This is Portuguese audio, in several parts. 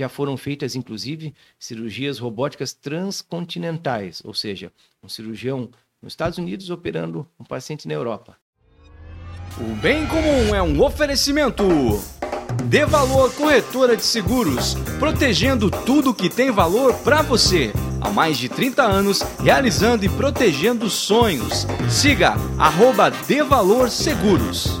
Já foram feitas, inclusive, cirurgias robóticas transcontinentais, ou seja, um cirurgião nos Estados Unidos operando um paciente na Europa. O bem comum é um oferecimento. Dê valor corretora de seguros, protegendo tudo que tem valor para você. Há mais de 30 anos, realizando e protegendo sonhos. Siga arroba Dê Valor Seguros.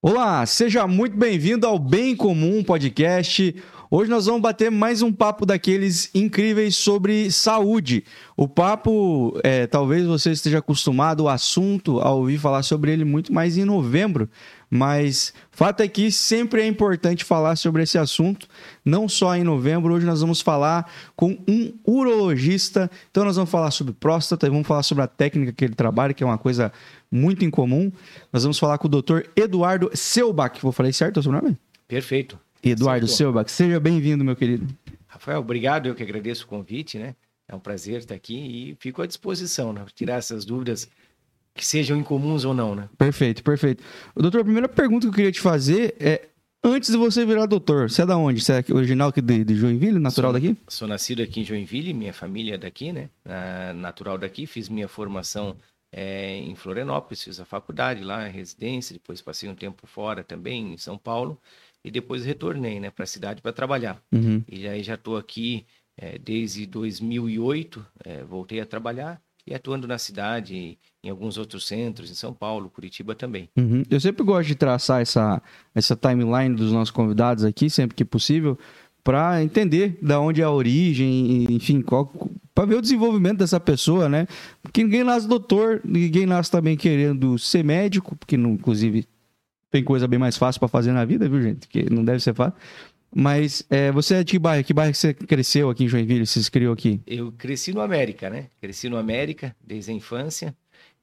Olá, seja muito bem-vindo ao Bem Comum Podcast. Hoje nós vamos bater mais um papo daqueles incríveis sobre saúde. O papo, é, talvez você esteja acostumado ao assunto, a ouvir falar sobre ele muito mais em novembro, mas fato é que sempre é importante falar sobre esse assunto, não só em novembro. Hoje nós vamos falar com um urologista. Então nós vamos falar sobre próstata, vamos falar sobre a técnica que ele trabalha, que é uma coisa muito incomum. Nós vamos falar com o Dr. Eduardo Selbach. Vou falar certo o seu nome? Perfeito. Eduardo Selbach, seja bem-vindo, meu querido. Rafael, obrigado. Eu que agradeço o convite, né? É um prazer estar aqui e fico à disposição, né? Tirar essas dúvidas que sejam incomuns ou não, né? Perfeito, perfeito. Doutor, a primeira pergunta que eu queria te fazer é: antes de você virar doutor, você é da onde? Você é original aqui de, de Joinville, natural sou, daqui? Sou nascido aqui em Joinville, minha família é daqui, né? natural daqui, fiz minha formação é, em Florianópolis, fiz a faculdade lá, a residência, depois passei um tempo fora também, em São Paulo, e depois retornei né, para a cidade para trabalhar. Uhum. E aí já estou aqui é, desde 2008, é, voltei a trabalhar e atuando na cidade, em alguns outros centros, em São Paulo, Curitiba também. Uhum. Eu sempre gosto de traçar essa, essa timeline dos nossos convidados aqui, sempre que possível, para entender da onde é a origem, enfim, para ver o desenvolvimento dessa pessoa, né? Porque ninguém nasce doutor, ninguém nasce também querendo ser médico, porque não, inclusive tem coisa bem mais fácil para fazer na vida, viu, gente? Que não deve ser fácil. Mas é, você é de que bairro? Que bairro que você cresceu aqui em Joinville? Você se criou aqui? Eu cresci no América, né? Cresci no América desde a infância.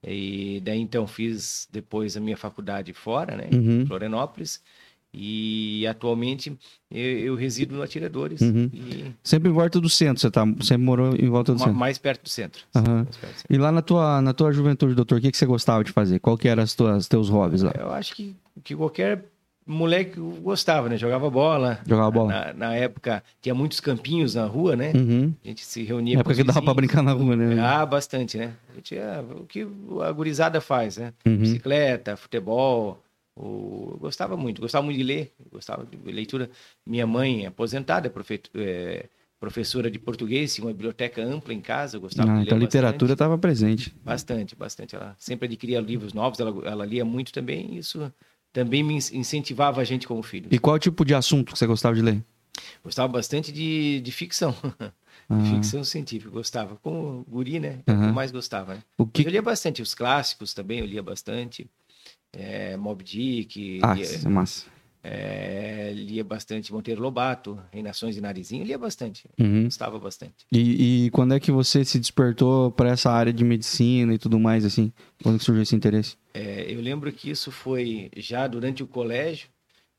E daí então fiz depois a minha faculdade fora, né? Uhum. Em Florianópolis. E atualmente eu, eu resido no Atiradores. Uhum. E... Sempre em volta do centro, você tá, sempre morou em volta do centro? Mais perto do centro. Uhum. Perto do centro. E lá na tua, na tua juventude, doutor, o que, que você gostava de fazer? Qual que eram os teus hobbies lá? Eu acho que, que qualquer moleque gostava, né? Jogava bola. Jogava bola. Na, na, época tinha muitos campinhos na rua, né? Uhum. A gente se reunia. Na época que dava pra brincar na rua, né? Ah, bastante, né? A gente, é, o que a gurizada faz, né? Uhum. Bicicleta, futebol. Eu gostava muito, gostava muito de ler, gostava de leitura. Minha mãe, aposentada, é, professora de português, tinha uma biblioteca ampla em casa, gostava ah, de ler. Então a literatura estava presente. Bastante, bastante. Ela sempre adquiria livros novos, ela, ela lia muito também, isso também me incentivava a gente como filho. E qual tipo de assunto que você gostava de ler? Gostava bastante de, de ficção. Ah. Ficção científica, gostava. Como guri, né? Uhum. Eu mais gostava, né? O que... Eu lia bastante, os clássicos também eu lia bastante é, Mob Dick. Ah, lia, é massa. É, lia bastante Monteiro Lobato, Reinações de Narizinho, lia bastante, uhum. gostava bastante. E, e, quando é que você se despertou para essa área de medicina e tudo mais, assim? Quando surgiu esse interesse? É, eu lembro que isso foi já durante o colégio,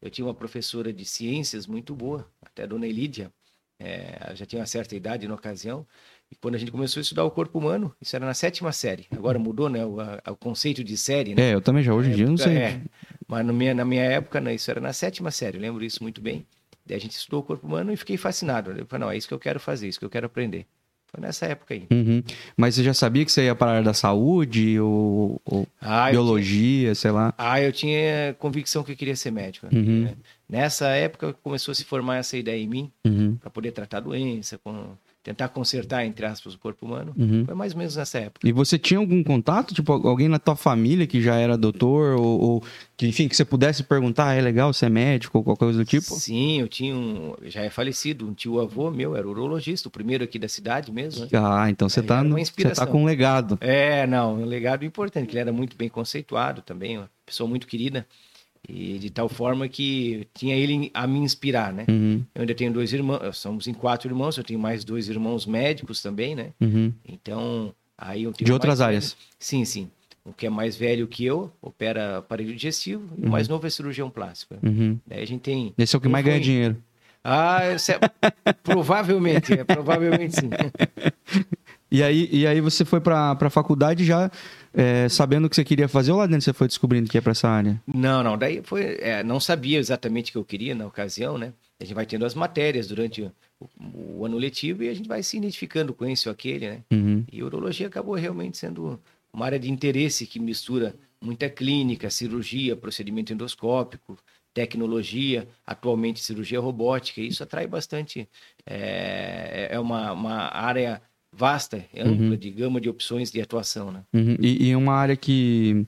eu tinha uma professora de ciências muito boa, até a dona Elídia, é, já tinha uma certa idade na ocasião, e quando a gente começou a estudar o corpo humano, isso era na sétima série. Agora mudou, né? O, a, o conceito de série, né? É, eu também já, hoje em dia não sei. É, mas minha, na minha época, né, isso era na sétima série, eu lembro isso muito bem. Daí a gente estudou o corpo humano e fiquei fascinado. Eu falei, não, é isso que eu quero fazer, é isso que eu quero aprender. Foi nessa época aí. Uhum. Mas você já sabia que você ia para a área da saúde ou, ou ah, biologia, tinha... sei lá? Ah, eu tinha convicção que eu queria ser médico. Uhum. Né? Nessa época começou a se formar essa ideia em mim, Uhum. para poder tratar doença, com, tentar consertar, entre aspas, o corpo humano. Uhum. Foi mais ou menos nessa época. E você tinha algum contato? Tipo, alguém na tua família que já era doutor? Ou, ou que, enfim, que você pudesse perguntar, ah, é legal, você é médico ou qualquer coisa do tipo? Sim, eu tinha um. Já é falecido, um tio avô meu, era urologista, o primeiro aqui da cidade mesmo. Né? Ah, então você tá, no- você tá inspiração. com um legado. É, não, um legado importante, que ele era muito bem conceituado também, uma pessoa muito querida. E de tal forma que tinha ele a me inspirar, né? Uhum, Eu ainda tenho dois irmãos, somos em quatro irmãos, eu tenho mais dois irmãos médicos também, né? uhum. Então, aí eu tenho De outras mais áreas. velho- Sim, sim. O que é mais velho que eu, opera aparelho digestivo, e o Uhum. mais novo é cirurgião plástico. Uhum. Daí a gente tem. Esse é o que mais ganha dinheiro. Ah, é... provavelmente, é, provavelmente sim. E aí, e aí você foi pra, pra faculdade já é, sabendo o que você queria fazer ou lá dentro você foi descobrindo que ia pra essa área? Não, não, daí foi. é, não sabia exatamente o que eu queria na ocasião, né? A gente vai tendo as matérias durante o, o ano letivo e a gente vai se identificando com esse ou aquele, né? Uhum. E urologia acabou realmente sendo uma área de interesse que mistura muita clínica, cirurgia, procedimento endoscópico, tecnologia, atualmente cirurgia robótica. E isso atrai bastante. É, é uma, uma área vasta, ampla, Uhum. de gama de opções de atuação, né? Uhum. E, e uma área que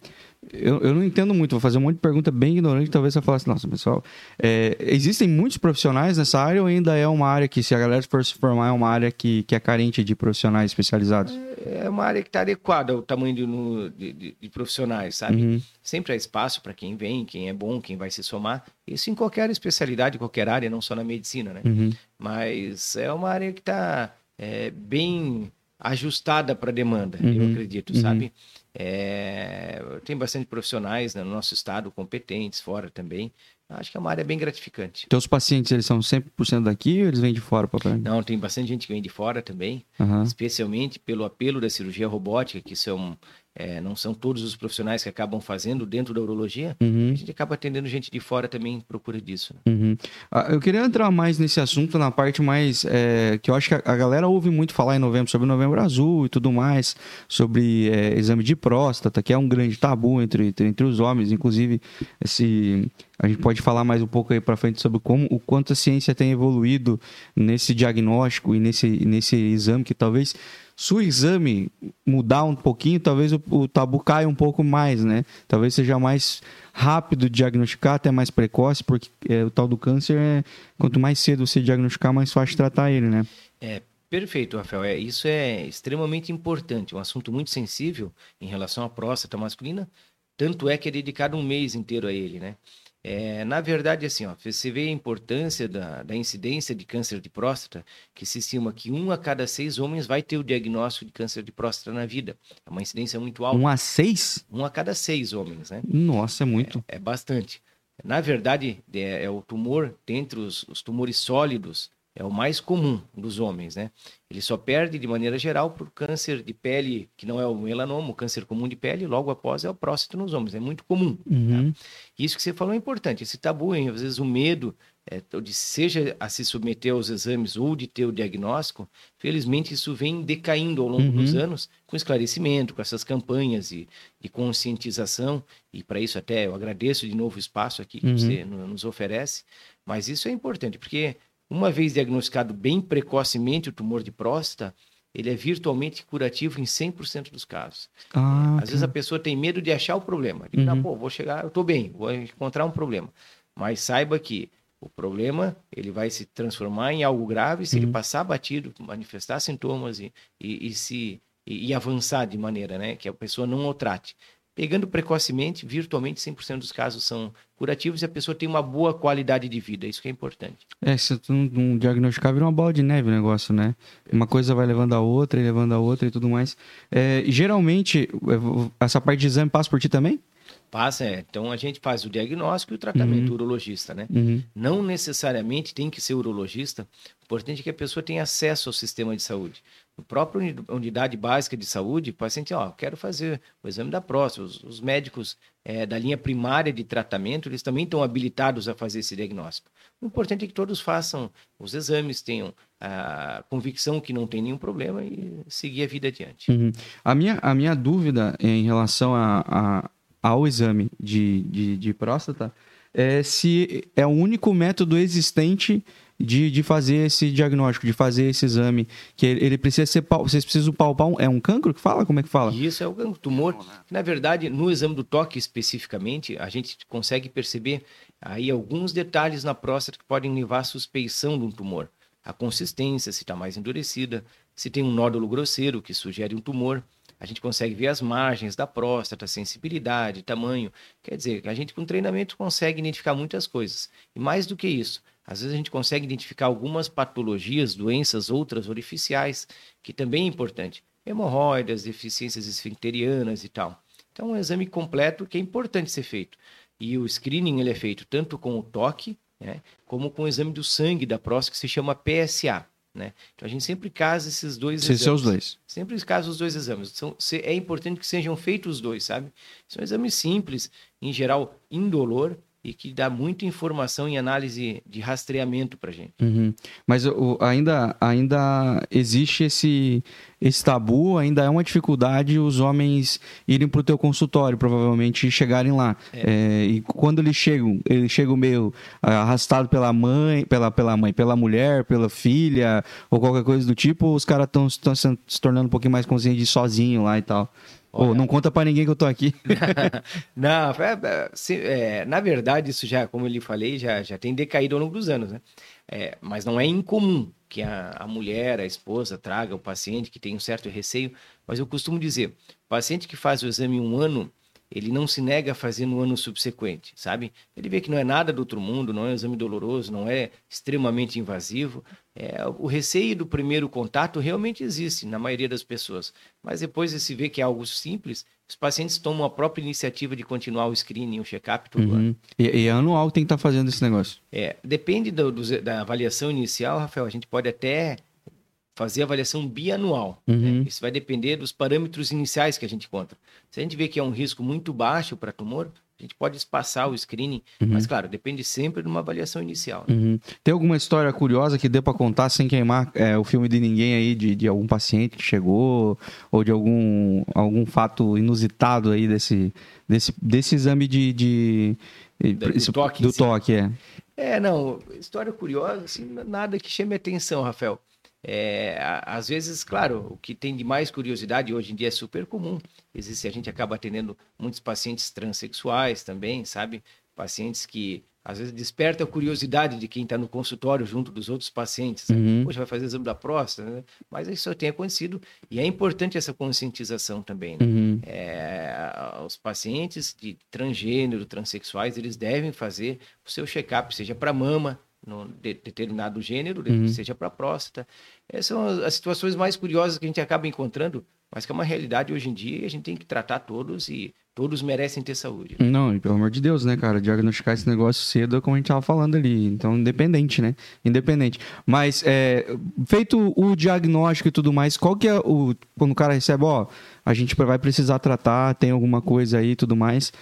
eu, eu não entendo muito, vou fazer um monte de pergunta bem ignorante, talvez você falasse, nossa, pessoal, é, existem muitos profissionais nessa área ou ainda é uma área que, se a galera for se formar, é uma área que, que é carente de profissionais especializados? É uma área que está adequada ao tamanho de, no- de- de- de profissionais, sabe? Uhum. Sempre há espaço para quem vem, quem é bom, quem vai se somar. Isso em qualquer especialidade, qualquer área, não só na medicina, né? Uhum. Mas é uma área que está bem ajustada para a demanda, Uhum, eu acredito, uhum. sabe? É, tem bastante profissionais né, no nosso estado, competentes, fora também. Acho que é uma área bem gratificante. Teus pacientes, eles são 100% daqui ou eles vêm de fora para Não, tem bastante gente que vem de fora também, Aham. especialmente pelo apelo da cirurgia robótica, que são, é, não são todos os profissionais que acabam fazendo dentro da urologia. Uhum. A gente acaba atendendo gente de fora também em procura disso. né? Uhum. Ah, Eu queria entrar mais nesse assunto, na parte mais. é, que eu acho que a, a galera ouve muito falar em novembro sobre novembro azul e tudo mais, sobre é, exame de próstata, que é um grande tabu entre, entre, entre os homens. Inclusive, esse, a gente pode falar mais um pouco aí para frente sobre como o quanto a ciência tem evoluído nesse diagnóstico e nesse, nesse exame, que talvez. Se o exame mudar um pouquinho, talvez o, o tabu caia um pouco mais, né? Talvez seja mais rápido de diagnosticar, até mais precoce, porque é, o tal do câncer é quanto mais cedo você diagnosticar, mais fácil tratar ele, né? É, perfeito, Rafael. É, isso é extremamente importante, um assunto muito sensível em relação à próstata masculina, tanto é que é dedicado um mês inteiro a ele, né? É, na verdade, assim, ó, você vê a importância da, da incidência de câncer de próstata, que se estima que um a cada seis homens vai ter o diagnóstico de câncer de próstata na vida. É uma incidência muito alta. Um a seis? Um a cada seis homens, né? Nossa, é muito. É bastante. Na verdade, é, é o tumor, dentre os, os tumores sólidos, é o mais comum dos homens, né? Ele só perde, de maneira geral, por câncer de pele, que não é o melanoma, o câncer comum de pele, logo após é o próstata nos homens. É muito comum. Uhum. Isso que você falou é importante. Esse tabu, hein? às vezes o medo, é, de seja a se submeter aos exames ou de ter o diagnóstico, felizmente isso vem decaindo ao longo Uhum. dos anos, com esclarecimento, com essas campanhas de, de conscientização, e para isso até eu agradeço de novo o espaço aqui que Uhum. você no- nos oferece, mas isso é importante, porque uma vez diagnosticado bem precocemente o tumor de próstata, ele é virtualmente curativo em 100% dos casos. Ah, Às vezes a pessoa tem medo de achar o problema. Diz, Uhum. "Ah, pô, vou chegar, eu tô bem, vou encontrar um problema. Mas saiba que o problema ele vai se transformar em algo grave se ele Uhum. passar batido, manifestar sintomas e, e, e se e, e avançar de maneira, né, que a pessoa não o trate. Pegando precocemente, virtualmente 100% dos casos são curativos e a pessoa tem uma boa qualidade de vida. Isso que é importante. é, se tu não, não diagnosticar, vira uma bola de neve o negócio, né? Uma coisa vai levando a outra e levando a outra e tudo mais. É, geralmente, é, essa parte de exame passa por ti também? Passa, é. Então a gente faz o diagnóstico e o tratamento, o urologista, né? Uhum. Não necessariamente tem que ser urologista. O importante é que a pessoa tenha acesso ao sistema de saúde. No próprio uni- unidade básica de saúde, o paciente, ó, quero fazer o exame da próstata. Os, os médicos eh, da linha primária de tratamento, eles também estão habilitados a fazer esse diagnóstico. O importante é que todos façam os exames, tenham a convicção que não tem nenhum problema e seguir a vida adiante. Uhum. A, minha, a minha dúvida em relação a, a- ao exame de, de, de próstata é, se é o único método existente de, de fazer esse diagnóstico, de fazer esse exame, que ele, ele precisa ser, vocês precisam palpar, um, é um cancro que fala? Como é que fala? Isso, é o cancro, tumor. Na verdade, no exame do toque especificamente, a gente consegue perceber aí alguns detalhes na próstata que podem levar à suspeição de um tumor. A consistência, se está mais endurecida, se tem um nódulo grosseiro, que sugere um tumor. A gente consegue ver as margens da próstata, sensibilidade, tamanho. Quer dizer, a gente com treinamento consegue identificar muitas coisas. E mais do que isso, às vezes a gente consegue identificar algumas patologias, doenças outras orificiais, que também é importante. Hemorroidas, deficiências esfincterianas e tal. Então, é um exame completo que é importante ser feito. E o screening ele é feito tanto com o toque, né, como com o exame do sangue da próstata, que se chama PSA. Né? Então a gente sempre casa esses dois se exames. os dois. Sempre casa os dois exames. São, é importante que sejam feitos os dois, sabe? São exames simples, em geral indolor, e que dá muita informação em análise de rastreamento para gente. Uhum. Mas o, ainda, ainda existe esse, esse tabu, ainda é uma dificuldade os homens irem para o teu consultório, provavelmente, e chegarem lá. É. É, e quando eles chegam, eles chegam meio arrastado pela mãe, pela, pela mãe, pela mulher, pela filha, ou qualquer coisa do tipo, os caras estão se tornando um pouquinho mais conscientes de sozinho lá e tal. Olha, oh, não conta para ninguém que eu tô aqui. não, é, é, na verdade, isso já, como eu lhe falei, já, já tem decaído ao longo dos anos, né? É, mas não é incomum que a, a mulher, a esposa, traga o paciente que tem um certo receio. Mas eu costumo dizer, paciente que faz o exame um ano, ele não se nega a fazer no ano subsequente, sabe? Ele vê que não é nada do outro mundo, não é um exame doloroso, não é extremamente invasivo. É, o receio do primeiro contato realmente existe na maioria das pessoas, mas depois de se vê que é algo simples, os pacientes tomam a própria iniciativa de continuar o screening, o check-up todo uhum. ano. E, e anual tem que estar tá fazendo esse negócio? É, depende do, do, da avaliação inicial, Rafael, a gente pode até fazer avaliação bianual. Né? Uhum. Né? Isso vai depender dos parâmetros iniciais que a gente encontra. Se a gente vê que é um risco muito baixo para tumor, a gente pode espaçar o screening, uhum. mas claro, depende sempre de uma avaliação inicial. Né? Uhum. Tem alguma história curiosa que dê para contar sem queimar é, o filme de ninguém aí, de, de algum paciente que chegou, ou de algum, algum fato inusitado aí desse, desse, desse exame de. de do, esse, toque. Do toque, é. É, não, história curiosa, assim, nada que chame atenção, Rafael. É, às vezes, claro, o que tem de mais curiosidade hoje em dia é super comum. Existe, a gente acaba atendendo muitos pacientes transexuais também, sabe? Pacientes que às vezes desperta a curiosidade de quem está no consultório junto dos outros pacientes. Uhum. Poxa, vai fazer exame da próstata, né? Mas isso tem acontecido e é importante essa conscientização também. Né? Uhum. É, os pacientes de transgênero, transexuais, eles devem fazer o seu check-up, seja para mama, no de, determinado gênero, uhum. seja para próstata. Essas são as situações mais curiosas que a gente acaba encontrando, mas que é uma realidade hoje em dia e a gente tem que tratar todos e todos merecem ter saúde. Não, e pelo amor de Deus, né, cara? Diagnosticar esse negócio cedo é como a gente tava falando ali. Então, independente, né? Independente. Mas, é, feito o diagnóstico e tudo mais, qual que é o. Quando o cara recebe, ó, a gente vai precisar tratar, tem alguma coisa aí e tudo mais.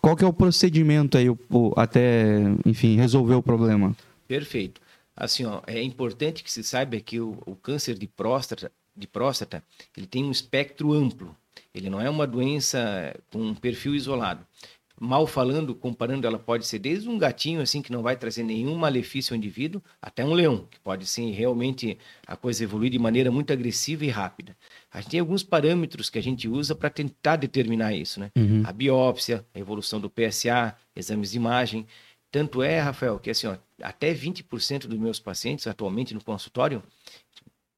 Qual que é o procedimento aí, o, o, até, enfim, resolver o problema? Perfeito. Assim, ó, é importante que se saiba que o, o câncer de próstata, de próstata, ele tem um espectro amplo. Ele não é uma doença com um perfil isolado. Mal falando, comparando, ela pode ser desde um gatinho assim que não vai trazer nenhum malefício ao indivíduo, até um leão, que pode sim realmente a coisa evoluir de maneira muito agressiva e rápida. A gente tem alguns parâmetros que a gente usa para tentar determinar isso, né? Uhum. A biópsia, a evolução do PSA, exames de imagem. Tanto é, Rafael, que assim, ó, até 20% dos meus pacientes atualmente no consultório,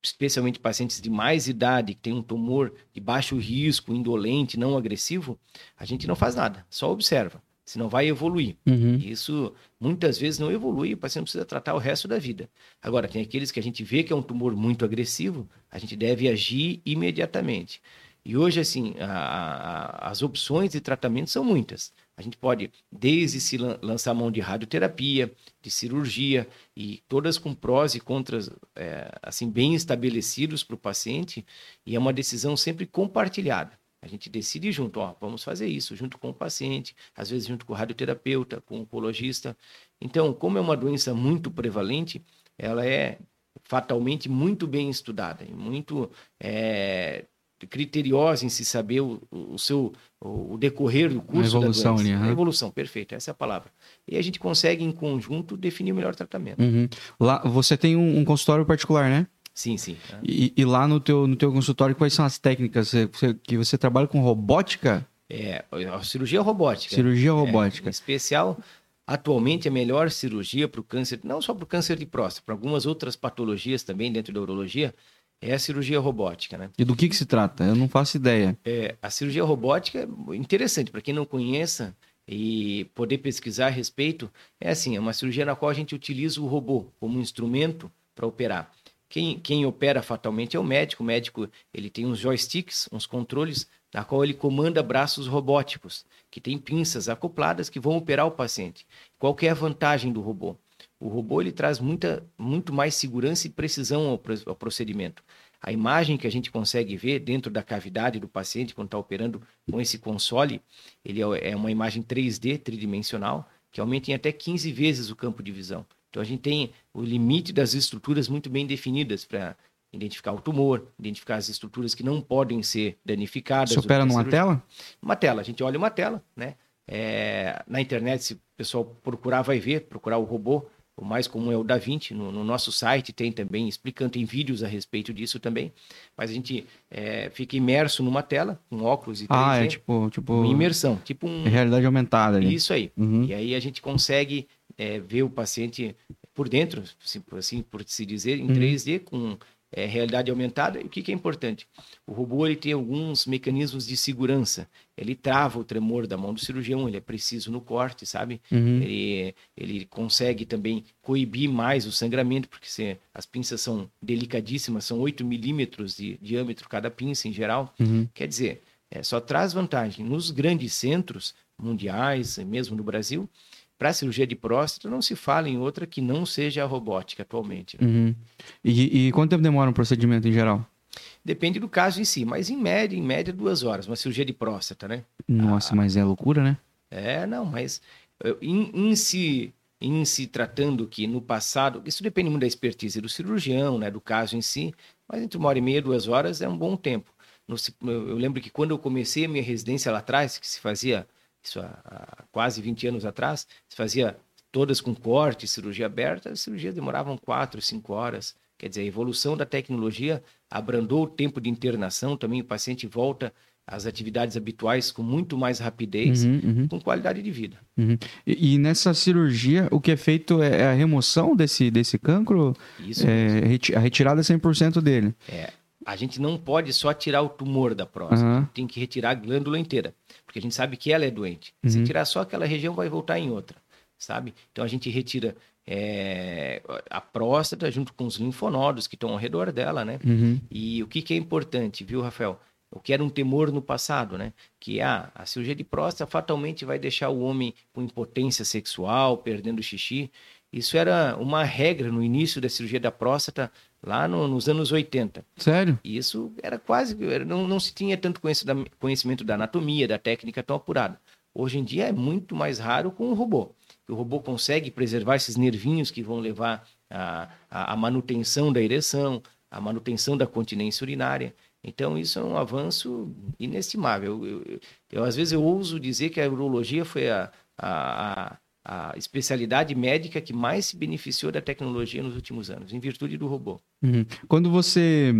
especialmente pacientes de mais idade, que tem um tumor de baixo risco, indolente, não agressivo, a gente não faz nada, só observa, senão vai evoluir. Uhum. Isso muitas vezes não evolui, o paciente precisa tratar o resto da vida. Agora, tem aqueles que a gente vê que é um tumor muito agressivo, a gente deve agir imediatamente. E hoje, assim, a, a, as opções de tratamento são muitas. A gente pode, desde se lançar mão de radioterapia, de cirurgia, e todas com prós e contras, é, assim, bem estabelecidos para o paciente, e é uma decisão sempre compartilhada. A gente decide junto, ó, vamos fazer isso, junto com o paciente, às vezes junto com o radioterapeuta, com o oncologista. Então, como é uma doença muito prevalente, ela é fatalmente muito bem estudada e muito é, criteriosa em se saber o, o seu o decorrer do curso a evolução da doença. Ali. A evolução, perfeito, essa é a palavra. E a gente consegue, em conjunto, definir o melhor tratamento. Uhum. Lá, você tem um, um, consultório particular, né? Sim, sim. E, e, lá no teu, no teu consultório, quais são as técnicas? Você, que você trabalha com robótica? É, a cirurgia robótica. Cirurgia robótica. É, em especial, atualmente, a melhor cirurgia para o câncer, não só para o câncer de próstata, para algumas outras patologias também dentro da urologia, é a cirurgia robótica, né? E do que, que se trata? Eu não faço ideia. É, a cirurgia robótica é interessante, para quem não conheça e poder pesquisar a respeito, é assim, é uma cirurgia na qual a gente utiliza o robô como instrumento para operar. Quem, quem opera fatalmente é o médico. O médico ele tem uns joysticks, uns controles, na qual ele comanda braços robóticos, que tem pinças acopladas que vão operar o paciente. Qual é a vantagem do robô? O robô ele traz muita, muito mais segurança e precisão ao, ao procedimento. A imagem que a gente consegue ver dentro da cavidade do paciente quando está operando com esse console, ele é, é uma imagem 3D, tridimensional, que aumenta em até 15 vezes o campo de visão. Então a gente tem o limite das estruturas muito bem definidas para identificar o tumor, identificar as estruturas que não podem ser danificadas. Você opera numa tela? Uma tela, a gente olha uma tela, né? É, na internet, se o pessoal procurar, vai ver, procurar o robô, o mais comum é o Da Vinci, no, no, nosso site tem também, explicando, tem vídeos a respeito disso também. Mas a gente é, fica imerso numa tela, com óculos e 3D. Ah, é tipo... tipo... Uma imersão, tipo um... Realidade aumentada ali. Isso aí. Uhum. E aí a gente consegue é, ver o paciente por dentro, assim, assim por se dizer, em uhum. 3D, com é, realidade aumentada. E o que, que, é importante? O robô ele tem alguns mecanismos de segurança. Ele trava o tremor da mão do cirurgião, ele é preciso no corte, sabe? Uhum. Ele, ele consegue também coibir mais o sangramento, porque se, as pinças são delicadíssimas, são 8 milímetros de diâmetro cada pinça em geral. Uhum. Quer dizer, é, só traz vantagem. Nos grandes centros mundiais, mesmo no Brasil, para a cirurgia de próstata, não se fala em outra que não seja a robótica atualmente. Né? Uhum. E, e, quanto tempo demora um procedimento em geral? Depende do caso em si, mas em média, em média, duas horas. Uma cirurgia de próstata, né? Nossa, ah, mas é loucura, né? É, não, mas eh, em, em se em se tratando que no passado, isso depende muito da expertise do cirurgião, né, do caso em si, mas entre uma hora e meia, duas horas é um bom tempo. No, eu lembro que quando eu comecei a minha residência lá atrás, que se fazia isso há, há quase 20 anos atrás, se fazia todas com corte, cirurgia aberta, as cirurgias demoravam 4, 5 horas. Quer dizer, a evolução da tecnologia abrandou o tempo de internação, também o paciente volta às atividades habituais com muito mais rapidez, uhum, uhum. com qualidade de vida. Uhum. E, e, nessa cirurgia, o que é feito é, é a remoção desse, desse cancro? Isso. É, a retirada 100% dele. É. A gente não pode só tirar o tumor da próstata, tem que retirar a glândula inteira porque a gente sabe que ela é doente. Uhum. Se tirar só aquela região, vai voltar em outra, sabe? Então a gente retira é, a próstata junto com os linfonodos que estão ao redor dela, né? Uhum. E o que, que é importante, viu, Rafael? O que era um temor no passado, né? Que ah, a cirurgia de próstata fatalmente vai deixar o homem com impotência sexual, perdendo xixi. Isso era uma regra no início da cirurgia da próstata lá no, nos anos 80. Sério? E isso era quase. Não, não se tinha tanto conhecimento da anatomia, da técnica tão apurada. Hoje em dia é muito mais raro com o robô. O robô consegue preservar esses nervinhos que vão levar à a, a, manutenção da ereção, a manutenção da continência urinária. Então, isso é um avanço inestimável. Eu, eu, eu, às vezes, eu ouso dizer que a urologia foi a, a, a especialidade médica que mais se beneficiou da tecnologia nos últimos anos, em virtude do robô. Uhum. Quando você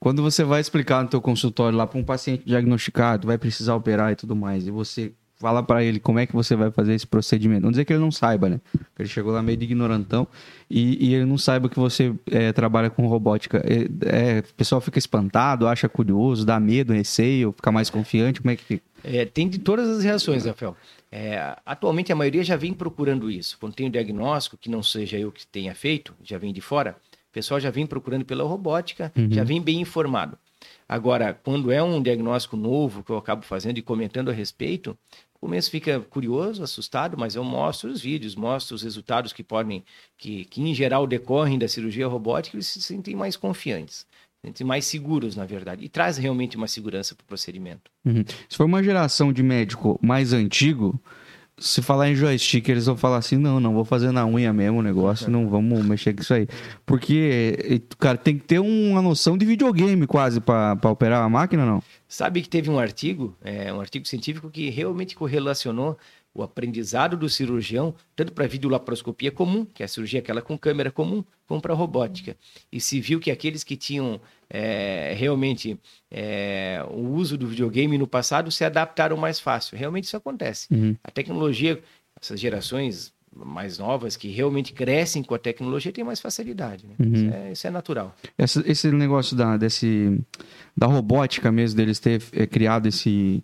quando você vai explicar no teu consultório lá para um paciente diagnosticado, vai precisar operar e tudo mais, e você fala para ele como é que você vai fazer esse procedimento. Não dizer que ele não saiba, né? Ele chegou lá meio de ignorantão e, e ele não saiba que você é, trabalha com robótica. É, é, o pessoal fica espantado, acha curioso, dá medo, receio, fica mais confiante. Como é que fica? É, tem de todas as reações, Rafael. É, atualmente a maioria já vem procurando isso. Quando tem um diagnóstico que não seja eu que tenha feito, já vem de fora, o pessoal já vem procurando pela robótica, uhum. já vem bem informado. Agora, quando é um diagnóstico novo que eu acabo fazendo e comentando a respeito, o começo fica curioso, assustado, mas eu mostro os vídeos, mostro os resultados que podem, que, que em geral decorrem da cirurgia robótica, eles se sentem mais confiantes sentem mais seguros, na verdade, e traz realmente uma segurança para o procedimento. Uhum. Se for uma geração de médico mais antigo, se falar em joystick, eles vão falar assim: não, não vou fazer na unha mesmo o negócio, não vamos mexer com isso aí. Porque, cara, tem que ter uma noção de videogame quase para operar a máquina, não? Sabe que teve um artigo, é, um artigo científico que realmente correlacionou o aprendizado do cirurgião, tanto para a videolaparoscopia comum, que é a cirurgia aquela com câmera comum, como para a robótica. E se viu que aqueles que tinham é, realmente é, o uso do videogame no passado se adaptaram mais fácil. Realmente isso acontece. Uhum. A tecnologia, essas gerações mais novas que realmente crescem com a tecnologia têm mais facilidade. Né? Uhum. Isso, é, isso, é, natural. Essa, esse negócio da, desse, da robótica mesmo, deles ter é, criado esse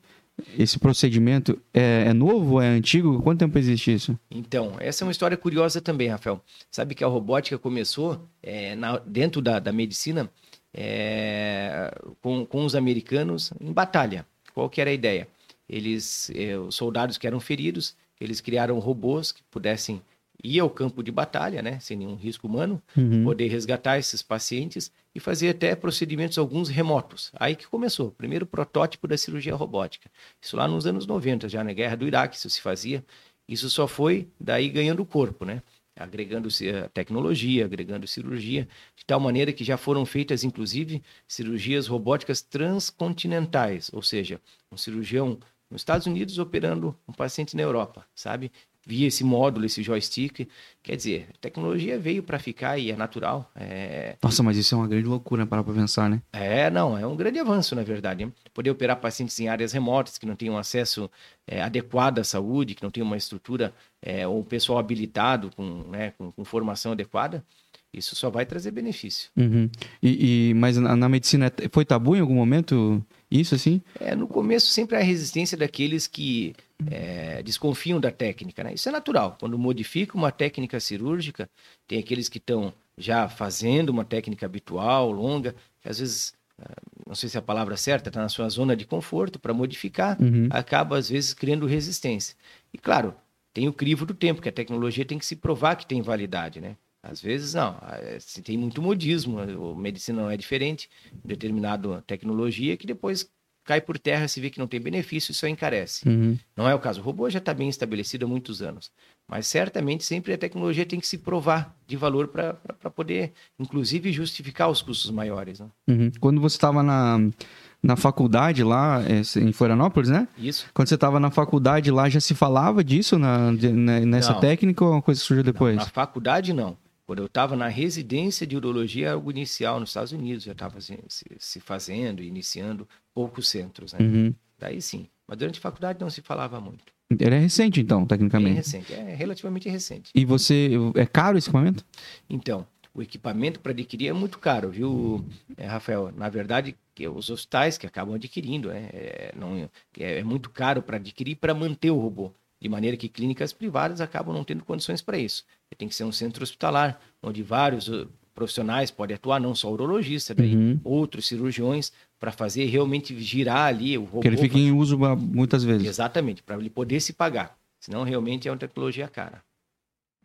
esse procedimento é, é, novo, é antigo? Quanto tempo existe isso? Então, essa é uma história curiosa também, Rafael. Sabe que a robótica começou é, na, dentro da, da medicina é, com, com os americanos em batalha. Qual que era a ideia? Eles, é, os soldados que eram feridos, eles criaram robôs que pudessem ir ao campo de batalha, né, sem nenhum risco humano, uhum. poder resgatar esses pacientes e fazer até procedimentos alguns remotos. Aí que começou, o primeiro protótipo da cirurgia robótica. Isso lá nos anos 90, já na guerra do Iraque, isso se fazia. Isso só foi daí ganhando corpo, né? Agregando tecnologia, agregando cirurgia, de tal maneira que já foram feitas, inclusive, cirurgias robóticas transcontinentais, ou seja, um cirurgião nos Estados Unidos operando um paciente na Europa, sabe? Via esse módulo, esse joystick. Quer dizer, a tecnologia veio para ficar e é natural. É... Nossa, mas isso é uma grande loucura para pensar, né? É, não, é um grande avanço, na verdade. Poder operar pacientes em áreas remotas que não tenham acesso é, adequado à saúde, que não tenham uma estrutura é, ou um pessoal habilitado com, né, com, com formação adequada. Isso só vai trazer benefício. Uhum. E, e, mas na, na, medicina foi tabu em algum momento isso assim? É, no começo sempre há resistência daqueles que é, desconfiam da técnica, né? Isso é natural. Quando modifica uma técnica cirúrgica, tem aqueles que estão já fazendo uma técnica habitual, longa, que às vezes é, não sei se é a palavra certa, está na sua zona de conforto para modificar, uhum. acaba às vezes criando resistência. E claro, tem o crivo do tempo, que a tecnologia tem que se provar que tem validade, né? Às vezes não, é, se tem muito modismo, a medicina não é diferente, determinada tecnologia que depois cai por terra, se vê que não tem benefício, isso encarece. Uhum. Não é o caso. O robô já está bem estabelecido há muitos anos. Mas certamente sempre a tecnologia tem que se provar de valor para poder, inclusive, justificar os custos maiores. Né? Uhum. Quando você estava na, na faculdade lá, é, em Florianópolis, né? Isso. Quando você estava na faculdade lá, já se falava disso na, nessa não. técnica ou é uma coisa que surgiu depois? Não, na faculdade, não. Quando eu estava na residência de urologia, algo inicial nos Estados Unidos, já estava se, se, fazendo, iniciando poucos centros, né? Uhum. Daí sim. Mas durante a faculdade não se falava muito. Ele é recente, então, tecnicamente? É recente, é relativamente recente. E você. É caro esse equipamento? Então, o equipamento para adquirir é muito caro, viu, é, Rafael? Na verdade, os hospitais que acabam adquirindo, né? é, não, é, é muito caro para adquirir para manter o robô. De maneira que clínicas privadas acabam não tendo condições para isso. Tem que ser um centro hospitalar, onde vários uh, profissionais podem atuar, não só urologista, daí uhum. outros cirurgiões, para fazer realmente girar ali o robô. Que ele fique em uso muitas vezes. Exatamente, para ele poder se pagar. Senão, realmente é uma tecnologia cara.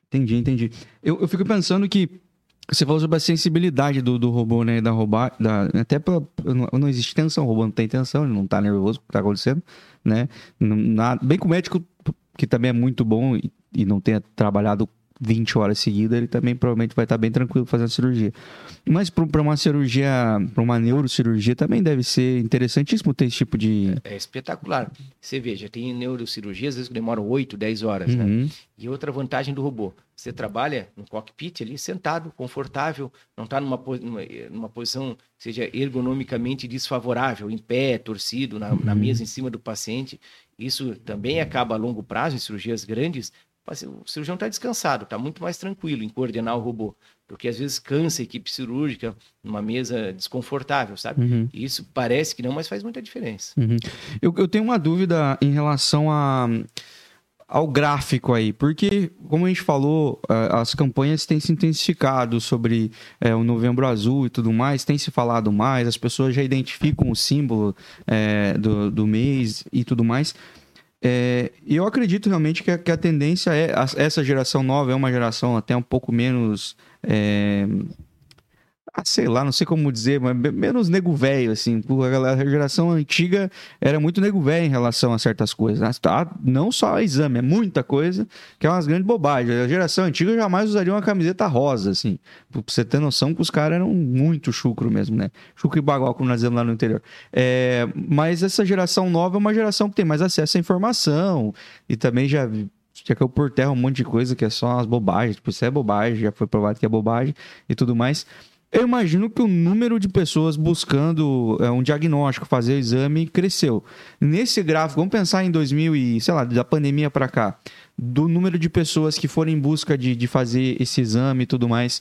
Entendi, entendi. Eu, eu fico pensando que você falou sobre a sensibilidade do, do robô, né? Da robô, da, até pra, não, não existe tensão, o robô não tem tensão, ele não tá nervoso com o que tá acontecendo, né? Não, nada, bem que o médico que também é muito bom e, e não tenha trabalhado 20 horas seguidas, ele também provavelmente vai estar bem tranquilo fazendo a cirurgia. Mas para uma cirurgia, para uma neurocirurgia, também deve ser interessantíssimo ter esse tipo de. É, é espetacular. Você veja, tem neurocirurgia, às vezes demoram 8, 10 horas, né? uhum. né? E outra vantagem do robô: você trabalha no cockpit ali, sentado, confortável, não está numa, numa, numa, posição que seja ergonomicamente desfavorável, em pé, torcido, na, uhum. na mesa em cima do paciente. Isso também acaba a longo prazo, em cirurgias grandes, o cirurgião está descansado, está muito mais tranquilo em coordenar o robô, porque às vezes cansa a equipe cirúrgica numa mesa desconfortável, sabe? Uhum. isso parece que não, mas faz muita diferença. Uhum. Eu, eu, tenho uma dúvida em relação a, ao gráfico aí, porque, como a gente falou, as campanhas têm se intensificado sobre é, o Novembro Azul e tudo mais, tem se falado mais, as pessoas já identificam o símbolo é, do, do mês e tudo mais. É, eu acredito realmente que a, que a tendência é. A, essa geração nova é uma geração até um pouco menos. É, ah, sei lá, não sei como dizer, mas menos nego velho, assim. A geração antiga era muito nego velho em relação a certas coisas. né? Tá? Não só exame, é muita coisa, que é umas grandes bobagens. A geração antiga jamais usaria uma camiseta rosa, assim. Pra você ter noção que os caras eram muito chucro mesmo, né? Chucro e bagual, como nós dizemos lá no interior. É, mas essa geração nova é uma geração que tem mais acesso à informação e também já já caiu por terra um monte de coisa que é só umas bobagens. Tipo, isso é bobagem, já foi provado que é bobagem e tudo mais. Eu imagino que o número de pessoas buscando é, um diagnóstico, fazer o exame, cresceu. Nesse gráfico, vamos pensar em 2000 e, sei lá, da pandemia para cá, do número de pessoas que foram em busca de, de fazer esse exame e tudo mais,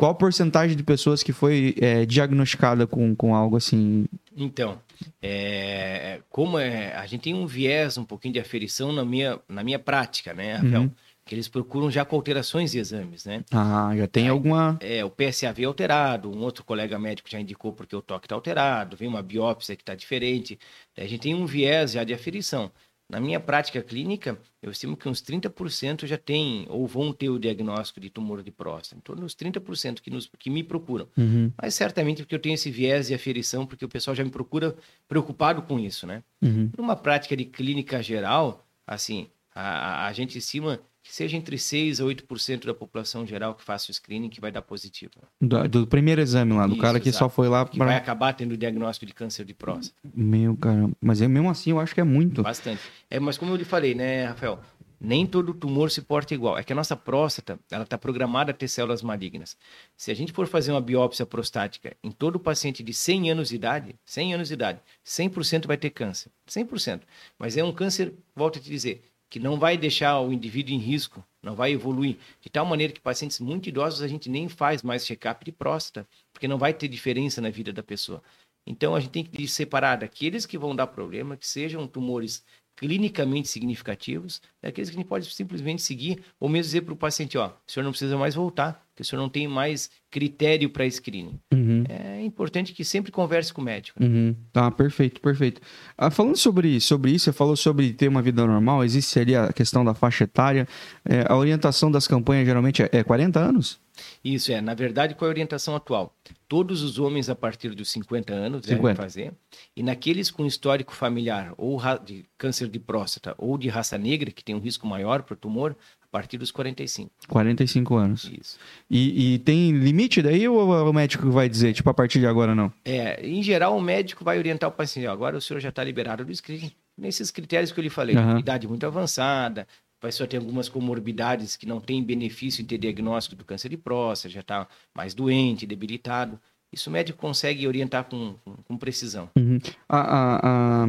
qual a porcentagem de pessoas que foi é, diagnosticada com, com algo assim? Então, é, como é, a gente tem um viés um pouquinho de aferição na minha, na minha prática, né, Rafael? Uhum. Que eles procuram já com alterações de exames, né? Ah, já tem alguma. É, o PSAV alterado, um outro colega médico já indicou porque o toque está alterado, vem uma biópsia que está diferente. A gente tem um viés já de aferição. Na minha prática clínica, eu estimo que uns 30% já tem ou vão ter o diagnóstico de tumor de próstata. Em torno dos 30% que, nos, que me procuram. Uhum, Mas certamente porque eu tenho esse viés de aferição, porque o pessoal já me procura preocupado com isso, né? uhum. Numa prática de clínica geral, assim, a, a- a gente estima que seja entre 6% a 8% da população geral que faça o screening que vai dar positivo. Do, do primeiro exame lá, do Isso, cara que exato. só foi lá Que vai para. acabar tendo o diagnóstico de câncer de próstata. Meu caramba. Mas é, mesmo assim eu acho que é muito. Bastante. É, mas como eu lhe falei, né, Rafael? Nem todo tumor se porta igual. É que a nossa próstata, ela está programada a ter células malignas. Se a gente for fazer uma biópsia prostática em todo paciente de 100 anos de idade, 100 anos de idade, 100% vai ter câncer. 100%. Mas é um câncer, volto a te dizer, que não vai deixar o indivíduo em risco, não vai evoluir. De tal maneira que pacientes muito idosos a gente nem faz mais check-up de próstata, porque não vai ter diferença na vida da pessoa. Então a gente tem que separar daqueles que vão dar problema, que sejam tumores clinicamente significativos, daqueles que a gente pode simplesmente seguir, ou mesmo dizer para o paciente, ó, o senhor não precisa mais voltar, porque o senhor não tem mais critério para screening. Uhum. É importante que sempre converse com o médico. né? Uhum. Tá, perfeito, perfeito. Ah, falando sobre, sobre isso, você falou sobre ter uma vida normal, existe ali a questão da faixa etária. É, a orientação das campanhas geralmente é, é 40 anos? Isso é, na verdade, qual é a orientação atual? Todos os homens a partir dos 50 anos devem 50. fazer, e naqueles com histórico familiar ou de câncer de próstata ou de raça negra, que tem um risco maior para o tumor, a partir dos 45. 45 anos. Isso. E, e tem limite daí ou o médico vai dizer, tipo, a partir de agora não? É, em geral, o médico vai orientar o paciente. Agora o senhor já está liberado do screening. Nesses critérios que eu lhe falei, Aham. idade muito avançada, vai só ter algumas comorbidades que não tem benefício em ter diagnóstico do câncer de próstata, já está mais doente, debilitado. Isso o médico consegue orientar com, com, com precisão. Uhum. A,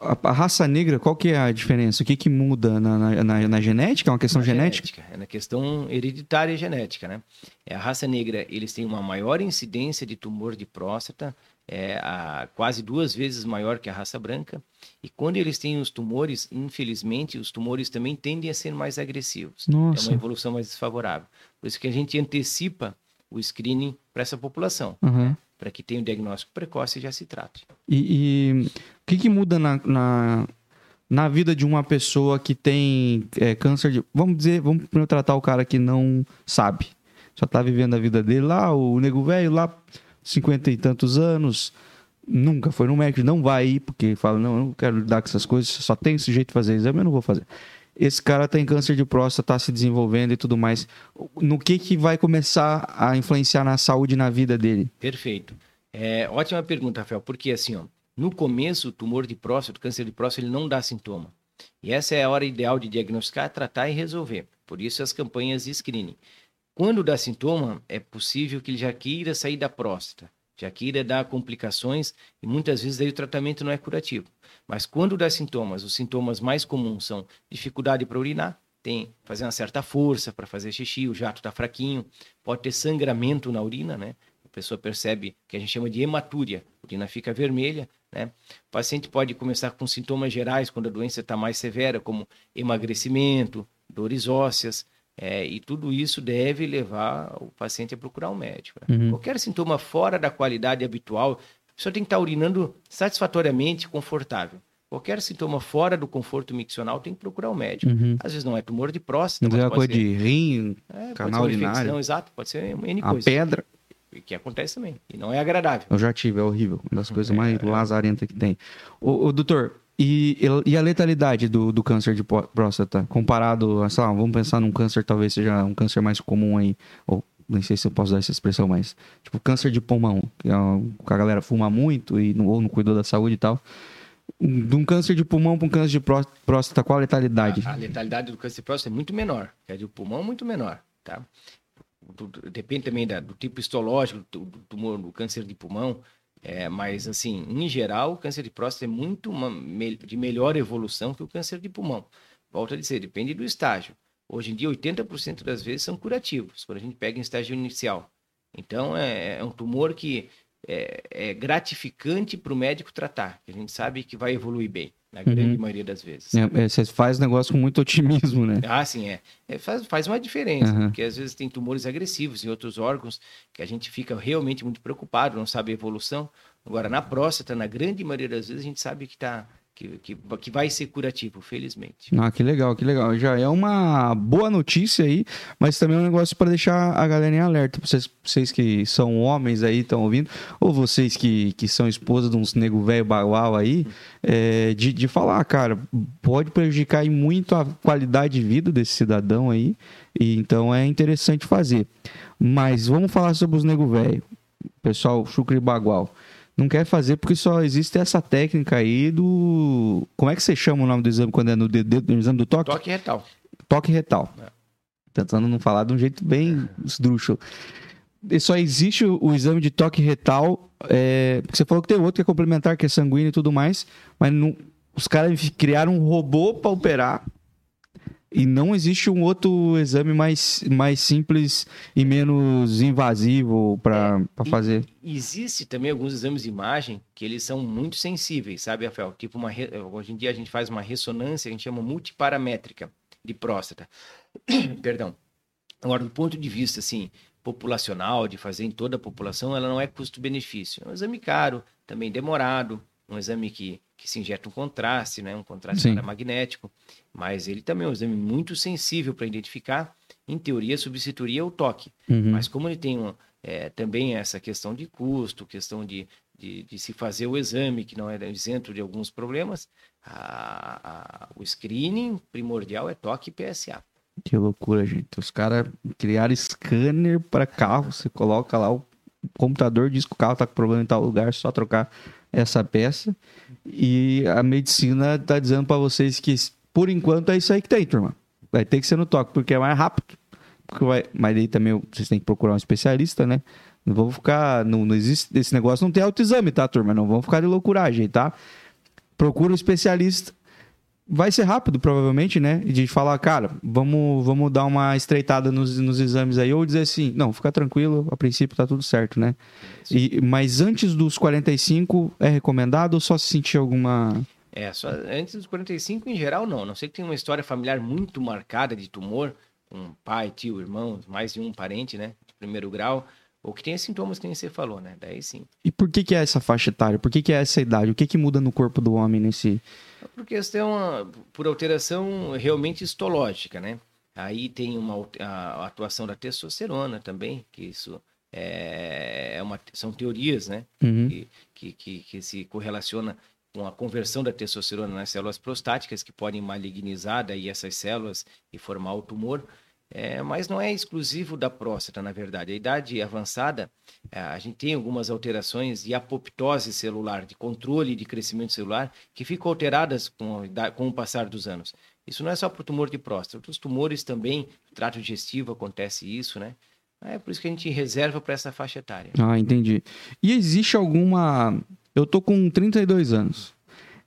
a- a raça negra, qual que é a diferença? O que, que muda na, na, na- na genética? É uma questão Na genética? É na questão hereditária e genética, né? É, a raça negra, eles têm uma maior incidência de tumor de próstata, é a, quase duas vezes maior que a raça branca. E quando eles têm os tumores, infelizmente, os tumores também tendem a ser mais agressivos. É Nossa. uma evolução mais desfavorável. Por isso que a gente antecipa o screening para essa população, Uhum. Para que tenha o diagnóstico precoce e já se trate. E, o que, que muda na, na, na vida de uma pessoa que tem é, câncer de. Vamos dizer, vamos tratar o cara que não sabe. Só tá vivendo a vida dele lá, o nego velho lá, cinquenta e tantos anos, nunca foi no médico, não vai ir, porque fala, não, eu não quero lidar com essas coisas, só tem esse jeito de fazer exame, eu não vou fazer. Esse cara tem câncer de próstata, tá se desenvolvendo e tudo mais. No que que vai começar a influenciar na saúde e na vida dele? Perfeito. É, ótima pergunta, Rafael, porque assim, ó, no começo, o tumor de próstata, o câncer de próstata, ele não dá sintoma. E essa é a hora ideal de diagnosticar, tratar e resolver. Por isso as campanhas de screening. Quando dá sintoma, é possível que ele já queira sair da próstata, queira dar complicações e muitas vezes o tratamento não é curativo. Mas quando dá sintomas, os sintomas mais comuns são dificuldade para urinar, tem fazer uma certa força para fazer xixi, o jato está fraquinho, pode ter sangramento na urina, né? A pessoa percebe que a gente chama de hematúria, a urina fica vermelha, né? O paciente pode começar com sintomas gerais quando a doença está mais severa, como emagrecimento, dores ósseas, é, e tudo isso deve levar o paciente a procurar um médico. né? Uhum. Qualquer sintoma fora da qualidade habitual, a pessoa tem que estar urinando satisfatoriamente confortável. Qualquer sintoma fora do conforto miccional tem que procurar um médico. Uhum. Às vezes não é tumor de próstata, Não é mas uma pode coisa ser, de rim, é, pode canal ser uma urinário. infecção, exato, pode ser N a coisa. pedra. que acontece também. E não é agradável. Eu já tive, é horrível. Uma das coisas mais lazarentas que tem. Ô, ô, doutor, e, e a letalidade do, do câncer de próstata, comparado a, sei lá, vamos pensar num câncer, talvez seja um câncer mais comum aí, ou nem sei se eu posso dar essa expressão, mas, tipo, câncer de pulmão, que, é a galera fuma muito e não, ou não cuidou da saúde e tal. De um câncer de pulmão para um câncer de pró- próstata, qual a letalidade? A, a letalidade do câncer de próstata é muito menor, que a de pulmão é muito menor, tá? Depende também da- do tipo histológico do tumor, do câncer de pulmão, é, mas assim, em geral, o câncer de próstata é muito uma de melhor evolução que o câncer de pulmão. Volto a dizer, depende do estágio. Hoje em dia, 80% das vezes são curativos, quando a gente pega em estágio inicial. Então, é, é um tumor que é, é gratificante para o médico tratar, que a gente sabe que vai evoluir bem, na grande maioria das vezes. É, é, você faz negócio com muito otimismo, né? Ah, sim, é. É, faz, faz uma diferença, Aham. porque às vezes tem tumores agressivos em outros órgãos que a gente fica realmente muito preocupado, não sabe a evolução. Agora, na próstata, na grande maioria das vezes, a gente sabe que, tá, que, que, que vai ser curativo, felizmente. Ah, que legal, que legal. Já é uma boa notícia aí, mas também é um negócio para deixar a galera em alerta. Vocês, vocês que são homens aí, estão ouvindo, ou vocês que, que são esposa de uns nego velho bagual aí, é, de, de falar, cara, pode prejudicar muito a qualidade de vida desse cidadão aí, e então é interessante fazer. Mas vamos falar sobre os nego velho. Pessoal, chucre e bagual. Não quer fazer porque só existe essa técnica aí do. Como é que você chama o nome do exame quando é no dedo, no exame do toque? Toque retal. Toque retal. É. Tentando não falar de um jeito bem esdrúxulo. E só existe o, o exame de toque retal. É, porque você falou que tem outro que é complementar, que é sanguíneo e tudo mais. Mas não- os caras criaram um robô para operar. E não existe um outro exame mais, mais simples e menos invasivo para e- fazer. Existe também alguns exames de imagem que eles são muito sensíveis, sabe, Rafael? Tipo, uma hoje em dia a gente faz uma ressonância a gente chama multiparamétrica de próstata. Perdão. Agora, do ponto de vista, assim, populacional, de fazer em toda a população, ela não é custo-benefício. É um exame caro, também demorado, um exame que, que se injeta um contraste, né? Um contraste magnético, mas ele também é um exame muito sensível para identificar. Em teoria, substituiria o toque. Uhum. Mas como ele tem um, é, também essa questão de custo, questão de, de, de se fazer o exame, que não é isento de alguns problemas, a- a- o screening primordial é toque e PSA. Que loucura, gente. Os caras criaram scanner para carro. Você coloca lá o computador, diz que o carro tá com problema em tal lugar, só trocar essa peça. E a medicina tá dizendo para vocês que, por enquanto, é isso aí que tem, turma. Vai ter que ser no toque, porque é mais rápido. Porque vai... Mas aí também vocês têm que procurar um especialista, né? Não vamos ficar. Não, não existe. Esse negócio não tem autoexame, tá, turma? Não vamos ficar de loucuragem, tá? Procura um especialista vai ser rápido, provavelmente, né? De falar, cara, vamos, vamos dar uma estreitada nos, nos exames aí, ou dizer assim, não, fica tranquilo, a princípio tá tudo certo, né? E, mas antes dos 45 é recomendado ou só se sentir alguma. É, só antes dos 45, em geral, não. A Não sei que tem uma história familiar muito marcada de tumor, com pai, tio, irmão, mais de um parente, né? De primeiro grau, ou que tenha sintomas que nem você falou, né? Daí sim. E por que, que é essa faixa etária? Por que, que é essa idade? O que, que muda no corpo do homem nesse. Por questão, por alteração realmente histológica, né? Aí tem uma a atuação da testosterona também, que isso é é uma, são teorias, né? Uhum. Que, que, que, que se correlaciona com a conversão da testosterona nas células prostáticas, que podem malignizar daí essas células e formar o tumor. É, mas não é exclusivo da próstata, na verdade. A idade avançada, é, a gente tem algumas alterações de apoptose celular, de controle de crescimento celular, que ficam alteradas com, com o passar dos anos. Isso não é só para o tumor de próstata, outros tumores também, trato digestivo acontece isso, né? É por isso que a gente reserva para essa faixa etária. Ah, entendi. E existe alguma. Eu tô com 32 anos.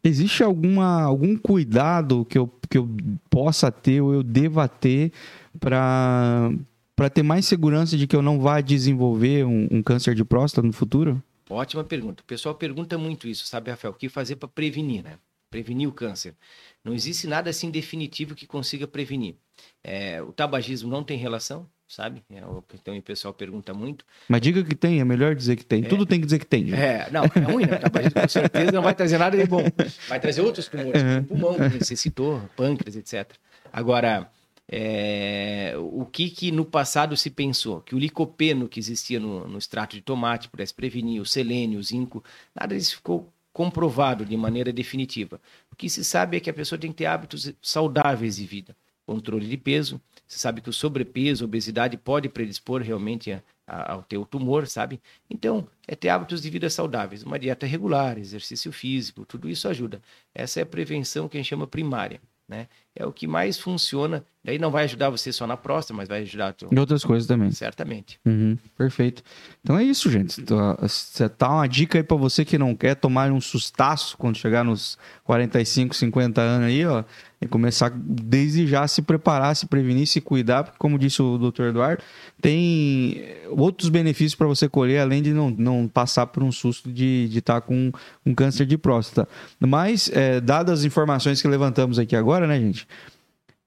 Existe alguma, algum cuidado que eu, que eu possa ter ou eu deva ter para para ter mais segurança de que eu não vá desenvolver um, um câncer de próstata no futuro? Ótima pergunta. O pessoal pergunta muito isso, sabe, Rafael? O que fazer para prevenir, né? Prevenir o câncer. Não existe nada assim definitivo que consiga prevenir. É, o tabagismo não tem relação, sabe? É o então, o pessoal pergunta muito. Mas diga que tem, é melhor dizer que tem. Tudo tem que dizer que tem. gente. É, não, é ruim, né? O tabagismo com certeza não vai trazer nada de bom. Vai trazer outros tumores, como o pulmão, que você citou, pâncreas, etc. Agora, é, o que, que no passado se pensou? Que o licopeno que existia no, no extrato de tomate pudesse prevenir, o selênio, o zinco, nada disso ficou comprovado de maneira definitiva. O que se sabe é que a pessoa tem que ter hábitos saudáveis de vida. Controle de peso, você sabe que o sobrepeso, obesidade pode predispor realmente a, a, ao teu tumor, sabe? Então, é ter hábitos de vida saudáveis, uma dieta regular, exercício físico, tudo isso ajuda. Essa é a prevenção que a gente chama primária. Né? É o que mais funciona. Daí não vai ajudar você só na próstata, mas vai ajudar. Tu... Em outras coisas também. Certamente. Uhum, perfeito. Então é isso, gente. Você tá uma dica aí para você que não quer tomar um sustaço quando chegar nos 45, 50 anos aí, ó. E começar desde já a se preparar, se prevenir, se cuidar, porque como disse o Dr. Eduardo, tem outros benefícios para você colher, além de não, não passar por um susto de estar tá com um câncer de próstata. Mas, é, dadas as informações que levantamos aqui agora, né, gente?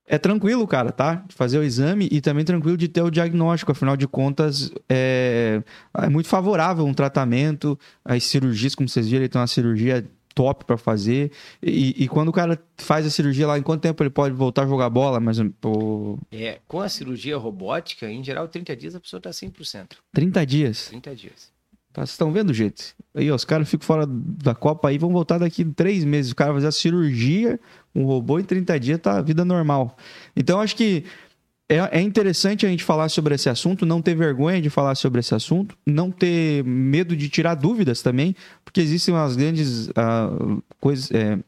É tranquilo, cara, tá? De fazer o exame e também tranquilo de ter o diagnóstico. Afinal de contas, é, é muito favorável um tratamento. As cirurgias, como vocês viram, ele tem uma cirurgia top para fazer. E, e, quando o cara faz a cirurgia lá, em quanto tempo ele pode voltar a jogar bola? Mas, o... é, com a cirurgia robótica, em geral, 30 dias a pessoa tá 100%. 30 dias? 30 dias. Tá, vocês estão vendo, gente? Aí, ó, os caras ficam fora da Copa aí, vão voltar daqui três meses. O cara vai fazer a cirurgia, um robô em 30 dias tá vida normal. Então, acho que é, é, interessante a gente falar sobre esse assunto, não ter vergonha de falar sobre esse assunto, não ter medo de tirar dúvidas também, porque existem umas grandes uh, coisas. É,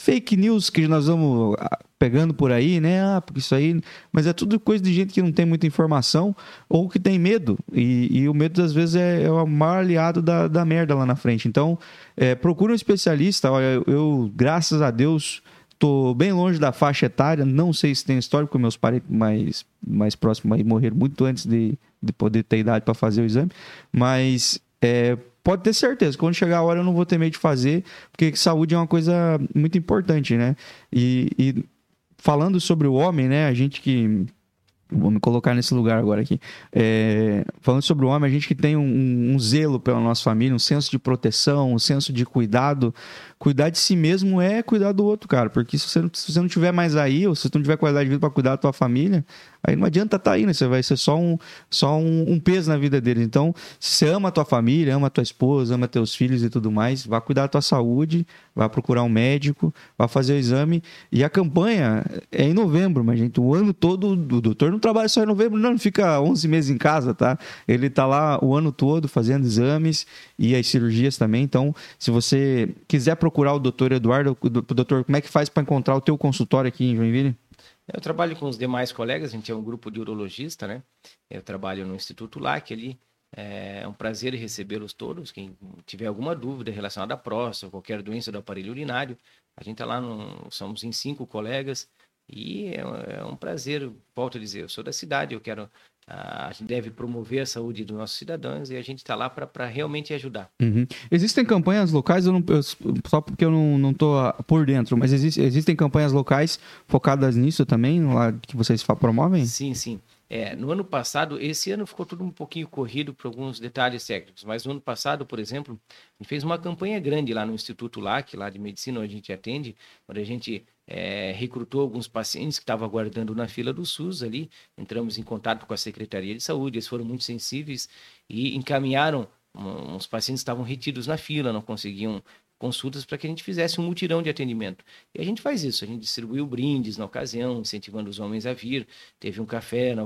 fake news que nós vamos ah, pegando por aí, né? Ah, porque isso aí. Mas é tudo coisa de gente que não tem muita informação ou que tem medo. E, e o medo, às vezes, é, é, o maior aliado da, da merda lá na frente. Então, é, procure um especialista. Olha, eu, graças a Deus, tô bem longe da faixa etária. Não sei se tem história, porque meus pais mais, mais próximos aí morreram muito antes de, de poder ter idade para fazer o exame. Mas. É, pode ter certeza, quando chegar a hora eu não vou ter medo de fazer, porque saúde é uma coisa muito importante, né? E, e falando sobre o homem, né? A gente que Vou me colocar nesse lugar agora aqui. É, falando sobre o homem, a gente que tem um, um, zelo pela nossa família, um senso de proteção, um senso de cuidado. Cuidar de si mesmo é cuidar do outro, cara. Porque se você, se você não tiver mais aí, ou se você não tiver qualidade de vida para cuidar da tua família, aí não adianta estar tá aí, né? Você vai ser só um, só um, um, peso na vida deles. Então, se você ama a tua família, ama a tua esposa, ama teus filhos e tudo mais, vá cuidar da tua saúde, vá procurar um médico, vá fazer o exame. E a campanha é em novembro, mas, gente, o ano todo, o doutor não trabalha só em novembro, não, ele fica 11 meses em casa, tá? Ele tá lá o ano todo fazendo exames e as cirurgias também. Então, se você quiser procurar o doutor Eduardo, doutor, como é que faz para encontrar o teu consultório aqui em Joinville? Eu trabalho com os demais colegas, a gente é um grupo de urologista, né? Eu trabalho no Instituto LAC ali. É um prazer recebê-los todos. Quem tiver alguma dúvida relacionada à próstata, qualquer doença do aparelho urinário, a gente está lá, no, somos em cinco colegas e é, é um prazer, volto a dizer, eu sou da cidade, eu quero a gente deve promover a saúde dos nossos cidadãos e a gente está lá para realmente ajudar. Uhum. Existem campanhas locais, eu não, eu, só porque eu não estou por dentro, mas existe, existem campanhas locais focadas nisso também, lá que vocês promovem? Sim, sim. É, no ano passado, esse ano ficou tudo um pouquinho corrido por alguns detalhes técnicos, mas no ano passado, por exemplo, a gente fez uma campanha grande lá no Instituto LAC, lá de medicina, onde a gente atende, onde a gente é, recrutou alguns pacientes que estavam aguardando na fila do SUS ali, entramos em contato com a Secretaria de Saúde, eles foram muito sensíveis e encaminharam uns pacientes estavam retidos na fila, não conseguiam consultas para que a gente fizesse um mutirão de atendimento. E a gente faz isso, a gente distribuiu brindes na ocasião, incentivando os homens a vir, teve um café na,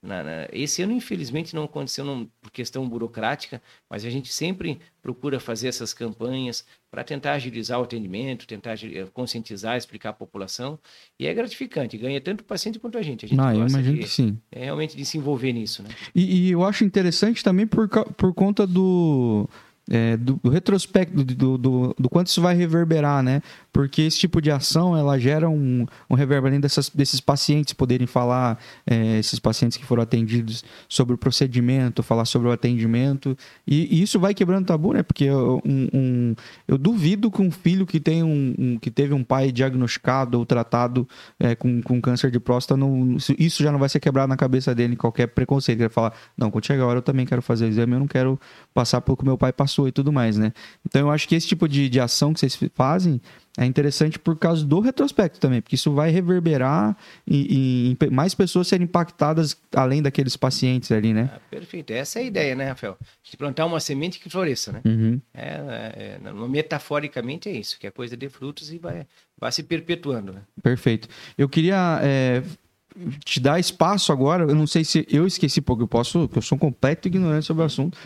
na, na... esse ano infelizmente não aconteceu não, por questão burocrática, mas a gente sempre procura fazer essas campanhas para tentar agilizar o atendimento, tentar conscientizar, explicar à população, e é gratificante, ganha tanto o paciente quanto a gente. A gente ah, eu imagino de, que sim. É realmente de se envolver nisso, né? E, e eu acho interessante também por, por conta do é, do, do, retrospecto do, do, do, quanto isso vai reverberar, né? Porque esse tipo de ação ela gera um, um reverberando dessas, desses pacientes poderem falar, é, esses pacientes que foram atendidos sobre o procedimento, falar sobre o atendimento, e, e isso vai quebrando tabu, né? Porque eu, um, um, eu duvido que um filho que tem um, que teve um pai diagnosticado ou tratado é, com, com câncer de próstata, não, isso já não vai ser quebrado na cabeça dele, qualquer preconceito. Ele vai falar, não, quando chegar a hora eu também quero fazer o exame, eu não quero passar pelo que meu pai passou passou e tudo mais, né? Então eu acho que esse tipo de, de ação que vocês fazem é interessante por causa do retrospecto também, porque isso vai reverberar e, e mais pessoas serem impactadas além daqueles pacientes ali, né? Ah, perfeito. Essa é a ideia, né, Rafael? De plantar uma semente que floresça, né? Uhum. É, é, metaforicamente é isso, que a coisa dê frutos e vai, vai se perpetuando, né? Perfeito. Eu queria é, te dar espaço agora, eu não sei se eu esqueci, porque eu posso, porque eu sou um completo ignorante sobre o assunto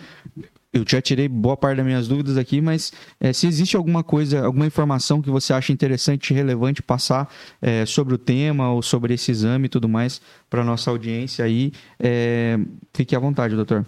eu já tirei boa parte das minhas dúvidas aqui, mas é, se existe alguma coisa, alguma informação que você acha interessante e relevante passar é, sobre o tema ou sobre esse exame e tudo mais para nossa audiência aí, é, fique à vontade, doutor.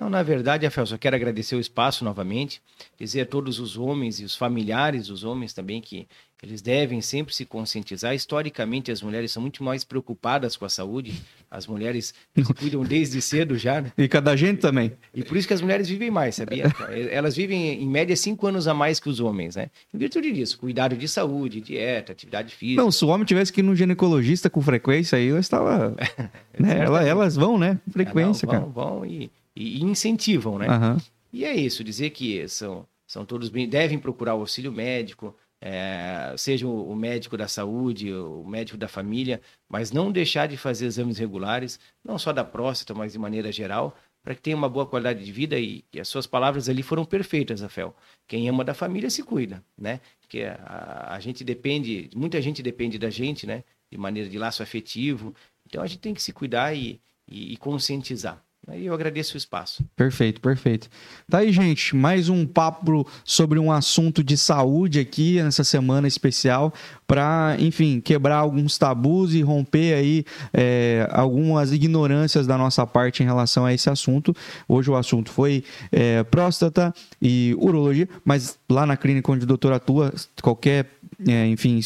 Não, na verdade, Rafael, só quero agradecer o espaço novamente, dizer a todos os homens e os familiares dos homens também que eles devem sempre se conscientizar. Historicamente, as mulheres são muito mais preocupadas com a saúde. As mulheres se cuidam desde cedo já, né? E cada gente também. E por isso que as mulheres vivem mais, sabia? Elas vivem, em média, cinco anos a mais que os homens, né? Em virtude disso, cuidado de saúde, dieta, atividade física. Não, se o homem tivesse que ir no ginecologista com frequência, aí eu estava... né? Elas vão, né? Frequência, Não, vão, cara. Vão e e, incentivam, né? Uhum. E é isso, dizer que são, são todos bem, devem procurar o auxílio médico, é, seja o médico da saúde, o médico da família, mas não deixar de fazer exames regulares, não só da próstata, mas de maneira geral, para que tenha uma boa qualidade de vida e, e, as suas palavras ali foram perfeitas, Rafael. Quem ama da família se cuida, né? Porque a, a gente depende, muita gente depende da gente, né? De maneira de laço afetivo. Então a gente tem que se cuidar e, e, e conscientizar. Aí eu agradeço o espaço. Perfeito, perfeito. Tá aí, gente, mais um papo sobre um assunto de saúde aqui nessa semana especial para, enfim, quebrar alguns tabus e romper aí é, algumas ignorâncias da nossa parte em relação a esse assunto. Hoje o assunto foi é, próstata e urologia, mas lá na clínica onde o doutor atua, qualquer é, enfim,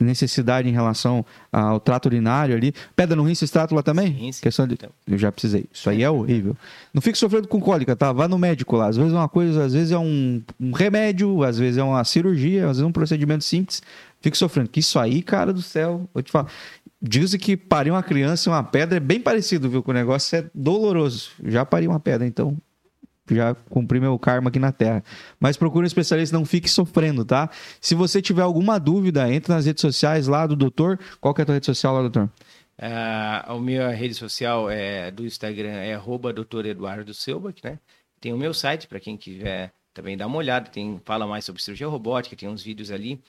necessidade em relação ao trato urinário ali. Pedra no rim, se lá também? Sim, sim. Questão de... Eu já precisei. Isso aí é horrível. Não fique sofrendo com cólica, tá? Vá no médico lá. Às vezes é uma coisa, às vezes é um, um remédio, às vezes é uma cirurgia, às vezes é um procedimento simples. Fique sofrendo. Que isso aí, cara do céu, vou te falar. Dizem que parir uma criança e uma pedra é bem parecido, viu? Que o negócio é doloroso. Já pari uma pedra, então já cumpri meu karma aqui na Terra. Mas procure um especialista, não fique sofrendo, tá? Se você tiver alguma dúvida, entre nas redes sociais lá do doutor. Qual que é a tua rede social lá, doutor? Uh, a minha rede social é do Instagram é arroba doutor Eduardo Selbach, né? Tem o meu site para quem quiser também dar uma olhada, tem fala mais sobre cirurgia robótica, tem uns vídeos ali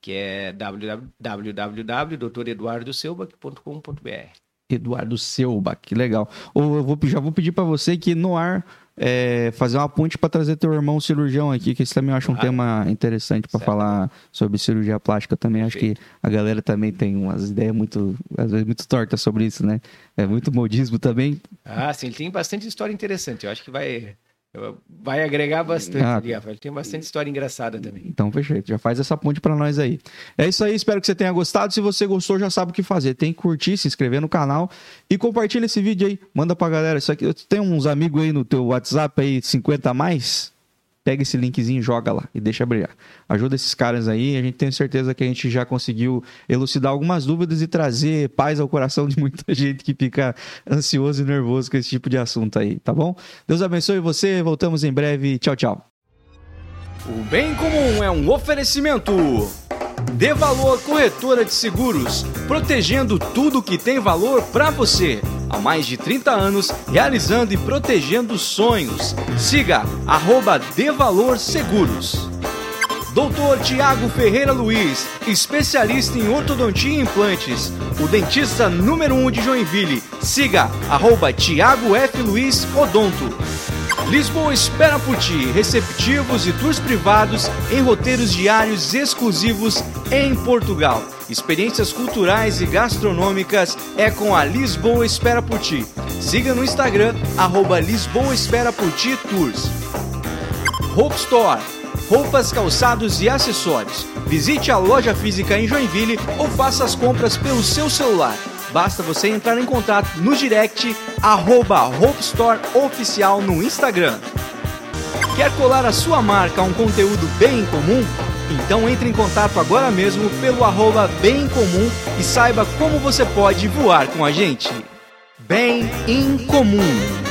que é www.doutoreduardoselbach.com.br. Eduardo Selbach, que legal. Ou eu vou, já vou pedir para você que no ar é, fazer uma ponte para trazer teu irmão cirurgião aqui, que esse também eu acho um tema interessante para falar sobre cirurgia plástica também. Perfeito. Acho que a galera também tem umas ideias muito, às vezes, muito tortas sobre isso, né? É muito modismo também. Ah, sim, ele tem bastante história interessante. Eu acho que vai Vai agregar bastante ah, ali, Rafael. Tem bastante história engraçada também. Então, perfeito. Já faz essa ponte para nós aí. É isso aí. Espero que você tenha gostado. Se você gostou, já sabe o que fazer. Tem que curtir, se inscrever no canal e compartilha esse vídeo aí. Manda pra galera. Isso aqui, tem uns amigos aí no teu WhatsApp aí, 50 a mais? Pega esse linkzinho e joga lá e deixa brilhar. Ajuda esses caras aí, a gente tem certeza que a gente já conseguiu elucidar algumas dúvidas e trazer paz ao coração de muita gente que fica ansioso e nervoso com esse tipo de assunto aí, tá bom? Deus abençoe você, voltamos em breve. Tchau, tchau. O bem comum é um oferecimento. Dê valor corretora de seguros, protegendo tudo que tem valor para você. Há mais de 30 anos, realizando e protegendo sonhos. Siga arroba Devalor Seguros. Doutor Tiago Ferreira Luiz, especialista em ortodontia e implantes. O dentista número 1 um de Joinville. Siga arroba Tiago F. Luiz Odonto. Lisboa espera por ti, receptivos e tours privados em roteiros diários exclusivos em Portugal. Experiências culturais e gastronômicas é com a Lisboa Espera por Ti. Siga no Instagram, arroba Lisboa Espera por Ti Tours. Hope Store roupas, calçados e acessórios. Visite a loja física em Joinville ou faça as compras pelo seu celular. Basta você entrar em contato no direct arroba Store Oficial no Instagram. Quer colar a sua marca a um conteúdo bem comum? Então entre em contato agora mesmo pelo arroba bem comum e saiba como você pode voar com a gente. Bem em comum.